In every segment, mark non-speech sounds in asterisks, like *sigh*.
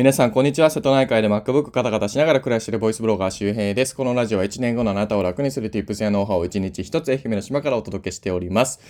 皆さん、こんにちは。瀬戸内海で MacBook カタカタしながら暮らしているボイスブロガー周平です。このラジオは1年後のあなたを楽にする Tips やノウハウを1日1つ愛媛の島からお届けしております。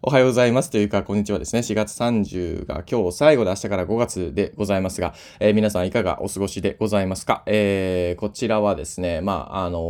おはようございますというか、こんにちはですね。4月30が今日最後で明日から5月でございますが、えー、皆さんいかがお過ごしでございますか、えー、こちらはですね、まあ、あの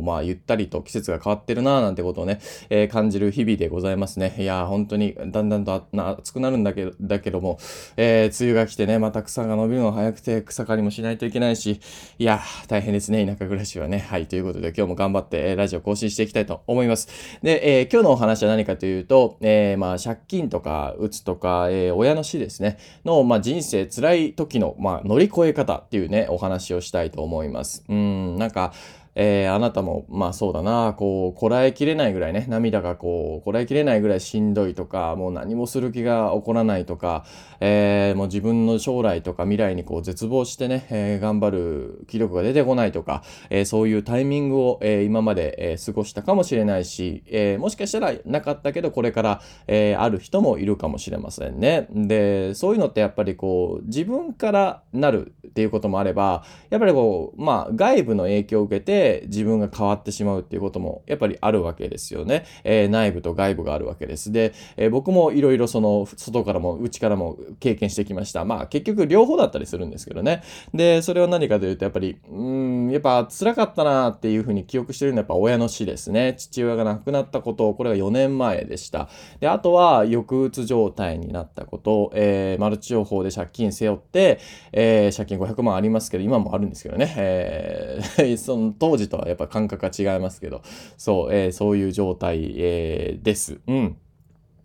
ー、まあ、ゆったりと季節が変わってるなぁなんてことをね、えー、感じる日々でございますね。いや本当にだんだんと暑くなるんだけど、だけども、えー、梅雨が来てね、また草が伸びるの早くて草刈りもしないといけないし、いや大変ですね、田舎暮らしはね。はい、ということで今日も頑張って、え、ラジオ更新していきたいと思います。で、え、今日のお話は何かというと、えー、まあ、借金とか、うつとか、えー、親の死ですね、の、まあ、人生辛い時の、まあ、乗り越え方っていうね、お話をしたいと思います。うん、なんか、えー、あなたも、まあそうだな、こう、こらえきれないぐらいね、涙がこう、こらえきれないぐらいしんどいとか、もう何もする気が起こらないとか、えー、もう自分の将来とか未来にこう絶望してね、えー、頑張る気力が出てこないとか、えそういうタイミングを、え今まで、え過ごしたかもしれないし、えもしかしたらなかったけど、これから、えある人もいるかもしれませんね。で、そういうのってやっぱりこう、自分からなるっていうこともあれば、やっぱりこう、まあ外部の影響を受けて、自分が変わってしまうっていうこともやっぱりあるわけですよね。えー、内部と外部があるわけです。で、えー、僕もいろいろその外からも内からも経験してきました。まあ結局両方だったりするんですけどね。で、それは何かというとやっぱり、うん、やっぱ辛かったなっていうふうに記憶してるのはやっぱ親の死ですね。父親が亡くなったこと、これは4年前でした。で、あとは抑うつ状態になったこと、えー、マルチ情報で借金背負って、えー、借金500万ありますけど、今もあるんですけどね。えー、*laughs* その当時とはやっぱ感覚が違いますけど、そう、えー、そういう状態、えー、です。うん。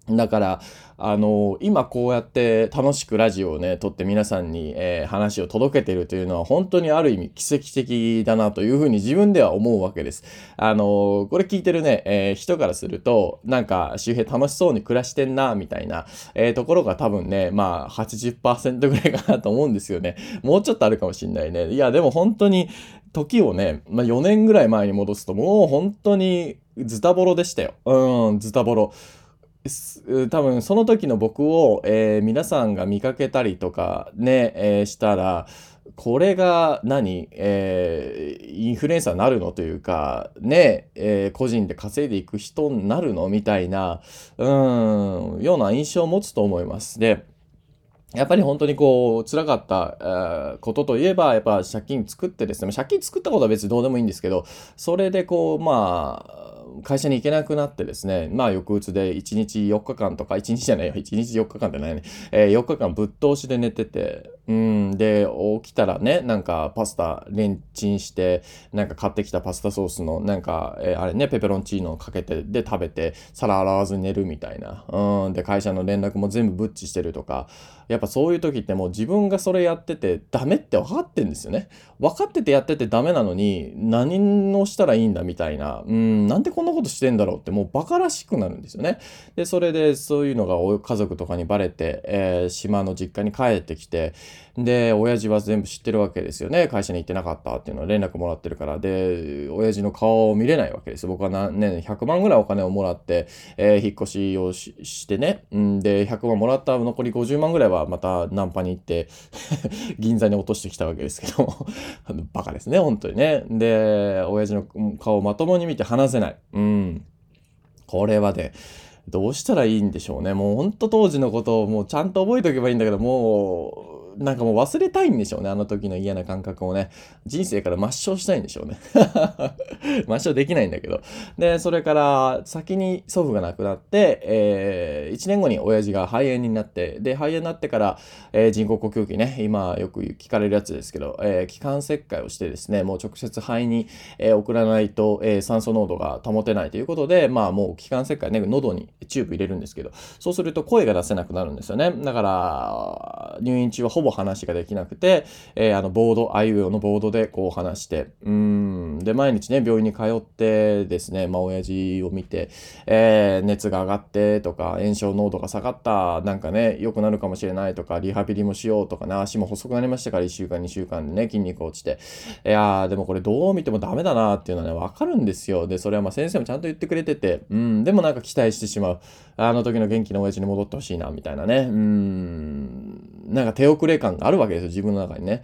だから、あの今こうやって楽しくラジオをね、撮って皆さんに、えー、話を届けてるというのは本当にある意味奇跡的だなというふうに自分では思うわけです。あのこれ聞いてるね、えー、人からすると、なんか周平楽しそうに暮らしてんな、みたいな、えー、ところが多分ね、まあ80%ぐらいかなと思うんですよね。もうちょっとあるかもしんないね。いや、でも本当に時をね、まあ、4年ぐらい前に戻すともう本当にズタボロでしたよ。うん、ズタボロ。多分その時の僕を、えー、皆さんが見かけたりとかね、えー、したら、これが何、えー、インフルエンサーになるのというか、ね、えー、個人で稼いでいく人になるのみたいな、うん、ような印象を持つと思います。で、やっぱり本当にこう、辛かった、ことといえば、やっぱ借金作ってですね、借金作ったことは別にどうでもいいんですけど、それでこう、まあ、会社に行けなくなってですね、まあ翌うつで1日4日間とか、1日じゃないよ、1日4日間じゃないね、えー、4日間ぶっ通しで寝てて、うん、で、起きたらね、なんかパスタレンチンして、なんか買ってきたパスタソースの、なんか、えー、あれね、ペペロンチーノをかけて、で食べて、皿洗わず寝るみたいな。うん、で、会社の連絡も全部ブッチしてるとか、やっぱそういう時ってもう自分がそれやっててダメって分かってんですよね。分かっててやっててダメなのに、何をしたらいいんだみたいな、うん、なんでこんなことしてんだろうってもうバカらしくなるんですよね。で、それでそういうのが家族とかにバレて、えー、島の実家に帰ってきて、で、親父は全部知ってるわけですよね。会社に行ってなかったっていうのを連絡もらってるから。で、親父の顔を見れないわけです。僕は何年、100万ぐらいお金をもらって、えー、引っ越しをしてね。んで、100万もらった残り50万ぐらいはまたナンパに行って *laughs* 銀座に落としてきたわけですけど *laughs* バカですね、本当にね。で、親父の顔をまともに見て話せない。うん。これはね、どうしたらいいんでしょうね。もうほんと当時のことをもうちゃんと覚えておけばいいんだけど、もう、なんかもう忘れたいんでしょうね。あの時の嫌な感覚をね。人生から抹消したいんでしょうね。*laughs* 抹消できないんだけど。で、それから先に祖父が亡くなって、えー、1年後に親父が肺炎になって、で、肺炎になってから、えー、人工呼吸器ね、今よく聞かれるやつですけど、えー、気管切開をしてですね、もう直接肺に、えー、送らないと、えー、酸素濃度が保てないということで、まあもう気管切開ね、喉にチューブ入れるんですけど、そうすると声が出せなくなるんですよね。だから、入院中はほぼ話ができなくて、えー、あの、ボード、あいうえおのボードでこう話して、うん、で、毎日ね、病院に通ってですね、まあ、親父を見て、えー、熱が上がってとか、炎症濃度が下がった、なんかね、良くなるかもしれないとか、リハビリもしようとかね、足も細くなりましたから1週間、2週間でね、筋肉落ちて、いやー、でもこれどう見てもダメだなっていうのはね、わかるんですよ。で、それはまあ先生もちゃんと言ってくれてて、うん、でもなんか期待してしまう。あの時の元気な親父に戻ってほしいな、みたいなね。うん。なんか手遅れ感があるわけですよ、自分の中にね。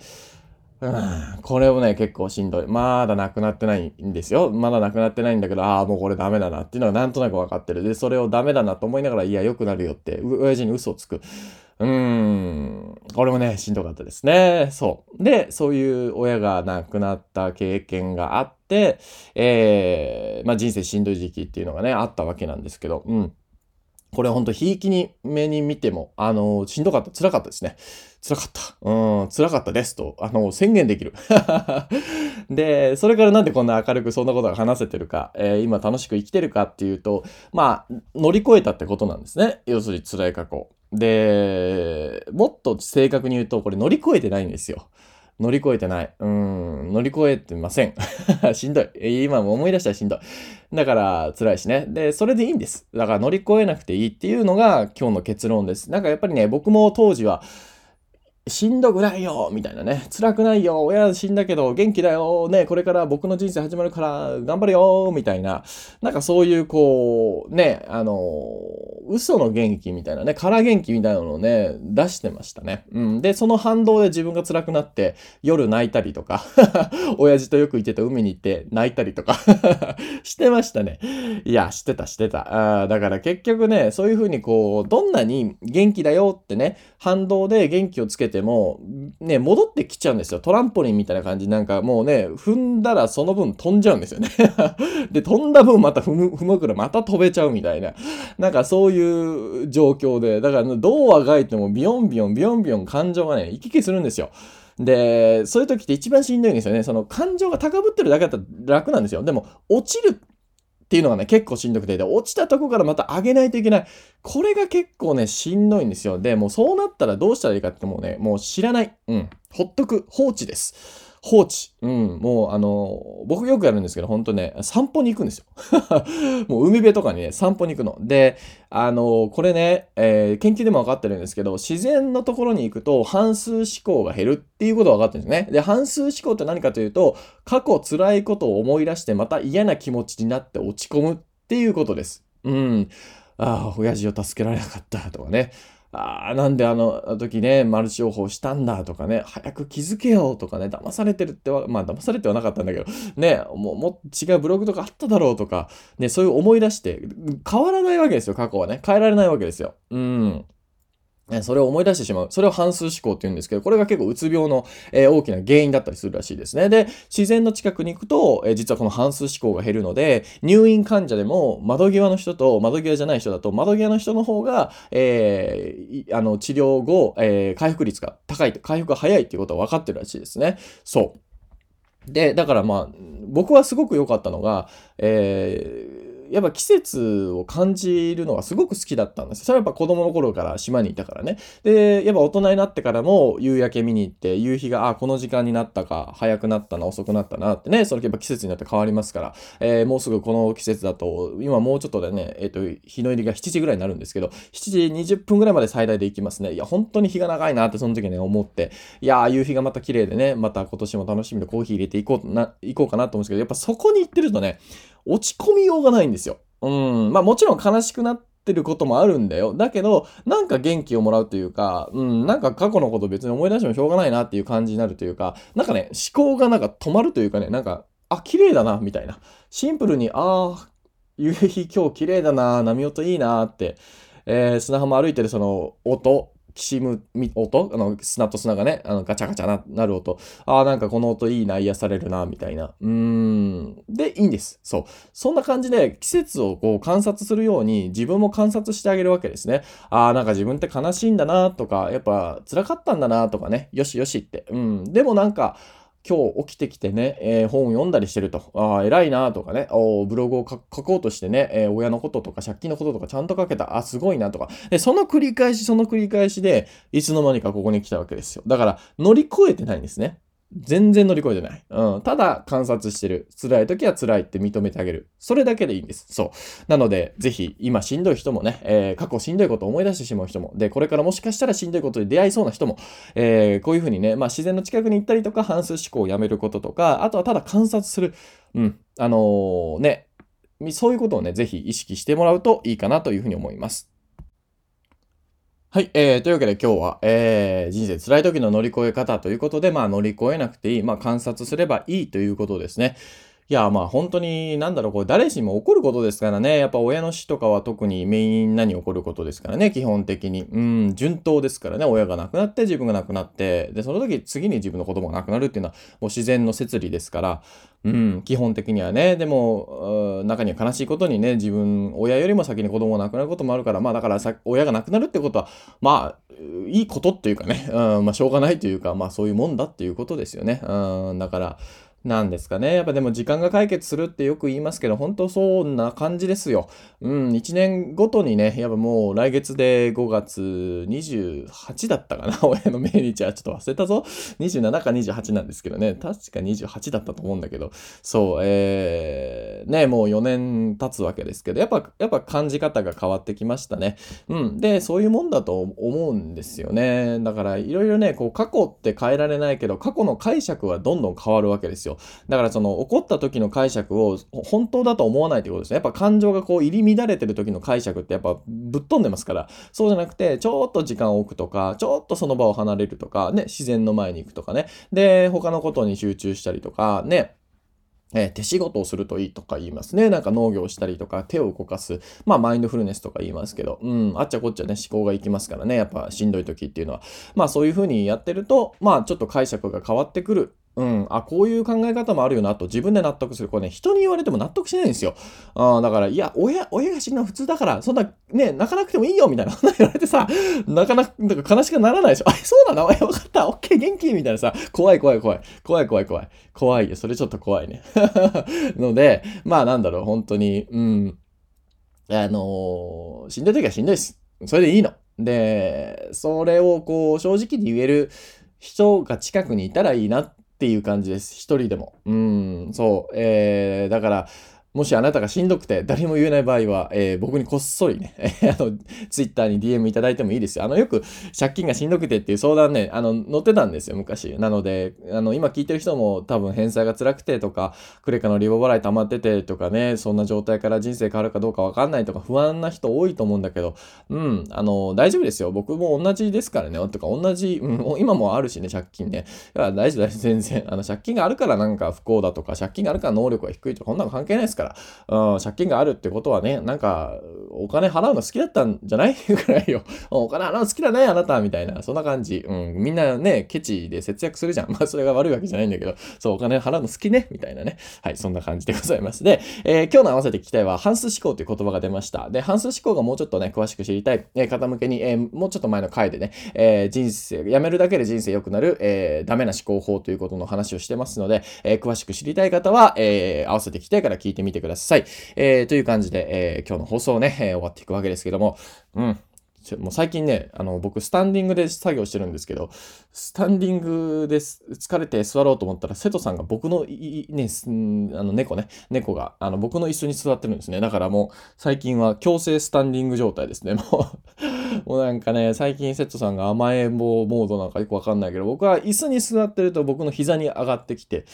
うん、これをね、結構しんどい。まだなくなってないんですよ。まだなくなってないんだけど、ああ、もうこれダメだなっていうのはなんとなく分かってる。で、それをダメだなと思いながら、いや、良くなるよって、親父に嘘をつく。うーん、これもね、しんどかったですね。そう。で、そういう親が亡くなった経験があって、えー、まあ人生しんどい時期っていうのがね、あったわけなんですけど、うん。これほんと、ひいきに目に見ても、あの、しんどかった、辛かったですね。辛かった。うん、辛かったですと、あの、宣言できる。*laughs* で、それからなんでこんな明るくそんなことが話せてるか、えー、今楽しく生きてるかっていうと、まあ、乗り越えたってことなんですね。要するに辛い過去。で、もっと正確に言うと、これ乗り越えてないんですよ。乗り越えてない。うん、乗り越えてません。*laughs* しんどい。今も思い出したらしんどい。だから辛いしね。で、それでいいんです。だから乗り越えなくていいっていうのが今日の結論です。なんかやっぱりね、僕も当時は、しんどくないよみたいなね。辛くないよ親死んだけど元気だよねこれから僕の人生始まるから頑張るよみたいな。なんかそういうこう、ね、あの、嘘の元気みたいなね、空元気みたいなのをね、出してましたね。うん。で、その反動で自分が辛くなって夜泣いたりとか *laughs* 親父とよく行ってた海に行って泣いたりとか *laughs* してましたね。いや、してた、してた。あだから結局ね、そういうふうにこう、どんなに元気だよってね、反動で元気をつけてても、ね、戻ってきちゃうんですよ。トランポリンみたいな感じ。なんかもうね、踏んだらその分飛んじゃうんですよね。*laughs* で、飛んだ分また踏む、踏むからまた飛べちゃうみたいな。なんかそういう状況で、だからどうあがいてもビヨンビヨンビヨンビヨン感情がね、行き来するんですよ。で、そういう時って一番しんどいんですよね。その感情が高ぶってるだけだったら楽なんですよ。でも、落ちるっていうのがね、結構しんどくて、で、落ちたとこからまた上げないといけない。これが結構ね、しんどいんですよ。で、もうそうなったらどうしたらいいかってもうね、もう知らない。うん。ほっとく。放置です。放置。うん。もう、あの、僕よくやるんですけど、ほんとね、散歩に行くんですよ。*laughs* もう海辺とかにね、散歩に行くの。で、あの、これね、えー、研究でも分かってるんですけど、自然のところに行くと、半数思考が減るっていうことが分かってるんですね。で、半数思考って何かというと、過去辛いことを思い出して、また嫌な気持ちになって落ち込むっていうことです。うん。ああ、親父を助けられなかったとかね。ああ、なんであの時ね、マルチ情報したんだとかね、早く気づけよとかね、騙されてるっては、まあ騙されてはなかったんだけど、ね、もうもう違うブログとかあっただろうとか、ね、そういう思い出して、変わらないわけですよ、過去はね。変えられないわけですよ。うん。それを思い出してしまう。それを反数思考って言うんですけど、これが結構うつ病の、えー、大きな原因だったりするらしいですね。で、自然の近くに行くと、えー、実はこの反数思考が減るので、入院患者でも窓際の人と窓際じゃない人だと、窓際の人の方が、えー、あの、治療後、え回復率が高い、回復が早いっていうことは分かってるらしいですね。そう。で、だからまあ、僕はすごく良かったのが、えー、やっぱ季節を感じるのがすごく好きだったんです。それはやっぱ子供の頃から島にいたからね。で、やっぱ大人になってからも夕焼け見に行って、夕日が、あ、この時間になったか、早くなったな、遅くなったなってね、それやっぱ季節によって変わりますから、えー、もうすぐこの季節だと、今もうちょっとでね、えっ、ー、と、日の入りが7時ぐらいになるんですけど、7時20分ぐらいまで最大で行きますね。いや、本当に日が長いなってその時ね、思って、いや夕日がまた綺麗でね、また今年も楽しみでコーヒー入れていこうな、行こうかなと思うんですけど、やっぱそこに行ってるとね、落ち込みようがないんですよ。うん。まあもちろん悲しくなってることもあるんだよ。だけど、なんか元気をもらうというか、うん、なんか過去のこと別に思い出してもしょうがないなっていう感じになるというか、なんかね、思考がなんか止まるというかね、なんか、あ、綺麗だな、みたいな。シンプルに、ああ、夕日今日綺麗だな、波音いいなって、えー、砂浜歩いてるその音、きしむ音？あの、砂と砂がね、あのガチャガチャななる音。ああ、なんかこの音いいな、癒されるな、みたいな。うーん。で、いいんです。そう。そんな感じで季節をこう観察するように自分も観察してあげるわけですね。ああ、なんか自分って悲しいんだな、とか、やっぱ辛かったんだな、とかね。よしよしって。うん。でもなんか、今日起きてきてね、えー、本を読んだりしてると、ああ、偉いなとかね、おブログを書こうとしてね、えー、親のこととか借金のこととかちゃんと書けた、あ、すごいなとか。で、その繰り返し、その繰り返しで、いつの間にかここに来たわけですよ。だから、乗り越えてないんですね。全然乗り越えてない。うん。ただ観察してる。辛い時は辛いって認めてあげる。それだけでいいんです。そう。なので、ぜひ、今しんどい人もね、えー、過去しんどいことを思い出してしまう人も、で、これからもしかしたらしんどいことに出会いそうな人も、えー、こういうふうにね、まあ自然の近くに行ったりとか、反数思考をやめることとか、あとはただ観察する。うん。あのー、ね、そういうことをね、ぜひ意識してもらうといいかなというふうに思います。はい。えー、というわけで今日は、えー、人生辛い時の乗り越え方ということで、まあ乗り越えなくていい、まあ観察すればいいということですね。いや、まあ本当に、なんだろう、これ誰しも起こることですからね。やっぱ親の死とかは特にみんなに起こることですからね、基本的に。うん、順当ですからね。親が亡くなって、自分が亡くなって、で、その時、次に自分の子供が亡くなるっていうのは、もう自然の摂理ですから、うん、基本的にはね。でも、中には悲しいことにね、自分、親よりも先に子供が亡くなることもあるから、まあだから、親が亡くなるってことは、まあ、いいことっていうかね、うん、まあしょうがないというか、まあそういうもんだっていうことですよね。うん、だから、なんですかね。やっぱでも時間が解決するってよく言いますけど、本当そんな感じですよ。うん、1年ごとにね、やっぱもう来月で5月28だったかな。*laughs* 親の命日はちょっと忘れたぞ。27か28なんですけどね。確か28だったと思うんだけど。そう、えー、ね、もう4年経つわけですけど、やっぱ、やっぱ感じ方が変わってきましたね。うん。で、そういうもんだと思うんですよね。だからいろいろね、こう過去って変えられないけど、過去の解釈はどんどん変わるわけですよ。よ。だからその怒った時の解釈を本当だと思わないということですね。やっぱ感情がこう入り乱れてる時の解釈ってやっぱぶっ飛んでますから、そうじゃなくて、ちょっと時間を置くとか、ちょっとその場を離れるとか、ね、自然の前に行くとかね。で、他のことに集中したりとか、ね、えー、手仕事をするといいとか言いますね。なんか農業をしたりとか、手を動かす。まあ、マインドフルネスとか言いますけど、うん、あっちゃこっちゃね、思考がいきますからね。やっぱしんどい時っていうのは。まあ、そういう風にやってると、まあ、ちょっと解釈が変わってくるうん、あ、こういう考え方もあるよなと自分で納得する。これね、人に言われても納得しないんですよ。あだから、いや、親、親が死ぬのは普通だから、そんな、ね、泣かなくてもいいよ、みたいな。*laughs* 言われてさ、なかなか、なんか悲しくならないでしょ。あ、そうなの？*laughs* え、わかった？オッケー、元気？みたいなさ、怖い怖い怖い。怖い怖い怖い。怖いよ。それちょっと怖いね。*laughs* ので、まあなんだろう、本当に、うん。あのー、しんどい時はしんどいです。それでいいの。で、それをこう、正直に言える人が近くにいたらいいなってっていう感じです。一人でも。うん、そう。えー、だから、もしあなたがしんどくて誰も言えない場合は、えー、僕にこっそりね、*laughs* あの、ツイッターに DM いただいてもいいですよ。あの、よく借金がしんどくてっていう相談ね、あの、載ってたんですよ、昔。なので、あの、今聞いてる人も多分返済が辛くてとか、クレカのリボ払い溜まっててとかね、そんな状態から人生変わるかどうかわかんないとか不安な人多いと思うんだけど、うん、あの、大丈夫ですよ。僕も同じですからね。とか、同じ、うん、今もあるしね、借金ね。だから大丈夫大丈夫、全然。あの、借金があるからなんか不幸だとか、借金があるから能力が低いとか、こんなの関係ないですから。うん借金があるってことはね、なんか、お金払うの好きだったんじゃない？*laughs* ぐらいよ。お金払うの好きだね、あなた、みたいな。そんな感じ。うん。みんなね、ケチで節約するじゃん。*laughs* まあ、それが悪いわけじゃないんだけど、そう、お金払うの好きね、みたいなね。はい、そんな感じでございます。で、えー、今日の合わせて聞きたいは、半数思考という言葉が出ました。で、半数思考がもうちょっとね、詳しく知りたい、え、方向けに、えー、もうちょっと前の回でね、えー、人生、辞めるだけで人生良くなる、えー、ダメな思考法ということの話をしてますので、えー、詳しく知りたい方は、えー、合わせて聞きたいから聞いてみてください。えー、という感じで、えー、今日の放送をね、えー、終わっていくわけですけども、うん。もう最近ね、あの、僕、スタンディングで作業してるんですけど、スタンディングで疲れて座ろうと思ったら、瀬戸さんが僕のい、ね、あの、猫ね、猫が、あの、僕の椅子に座ってるんですね。だからもう、最近は強制スタンディング状態ですね。もう *laughs* もうなんかね、最近瀬戸さんが甘えん坊モードなんかよくわかんないけど、僕は椅子に座ってると僕の膝に上がってきて、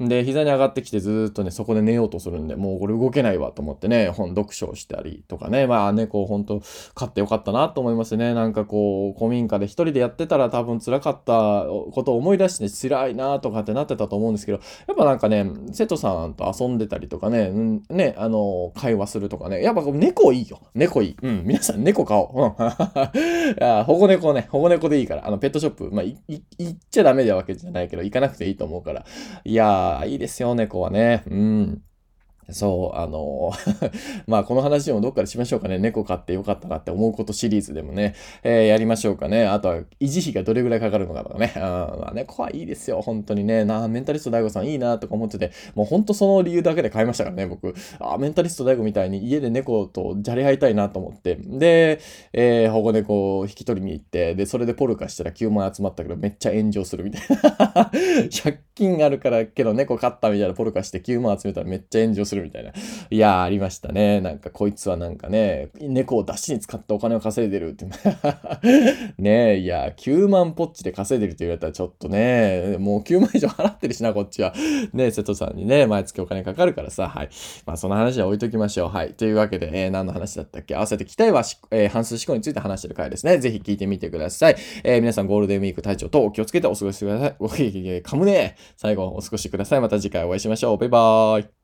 で、膝に上がってきてずっとね、そこで寝ようとするんで、もうこれ動けないわと思ってね、本読書をしたりとかね、まあ猫、ほんと飼ってよかったなと思いますね。なんかこう、古民家で一人でやってたら多分辛かったことを思い出して、ね、辛いなとかってなってたと思うんですけど、やっぱなんかね、瀬戸さんと遊んでたりとかね、うんね、あの、会話するとかね、やっぱ猫いいよ。猫いい。うん、皆さん猫飼おう。うん。*laughs* 保護猫ね、保護猫でいいから、あの、ペットショップ、まあ、行っちゃダメだわけじゃないけど、行かなくていいと思うから。いやー、いいですよ、猫はね。うん。そう、あの、*laughs* まあこの話もどっかでしましょうかね。猫飼ってよかったなって思うことシリーズでもね、えー、やりましょうかね。あとは維持費がどれぐらいかかるのかとかね。あまあ、猫はいいですよ、本当にね。なメンタリスト DAIGO さんいいなとか思ってて、もう本当その理由だけで買いましたからね、僕。あメンタリスト DAIGO みたいに家で猫とじゃれ合いたいなと思って。で、えー、保護猫を引き取りに行って、で、それでポルカしたら9万集まったけどめっちゃ炎上するみたいな。*laughs* 借金あるからけど猫飼ったみたいなポルカして9万集めたらめっちゃ炎上するるみたいな。いや、ありましたね。なんか、こいつはなんかね、猫を出しに使ってお金を稼いでるって。*laughs* ねえ、いや、9万ポッチで稼いでるって言われたらちょっとね、もう9万以上払ってるしな、こっちは。ね瀬戸さんにね、毎月お金かかるからさ、はい。まあ、その話は置いときましょう。はい。というわけで、えー、何の話だったっけ？合わせて期待は、えー、半数思考について話してる回ですね。ぜひ聞いてみてください。えー、皆さんゴールデンウィーク体調とお気をつけてお過ごしください。おい、かむね最後お過ごしください。また次回お会いしましょう。バイバーイ。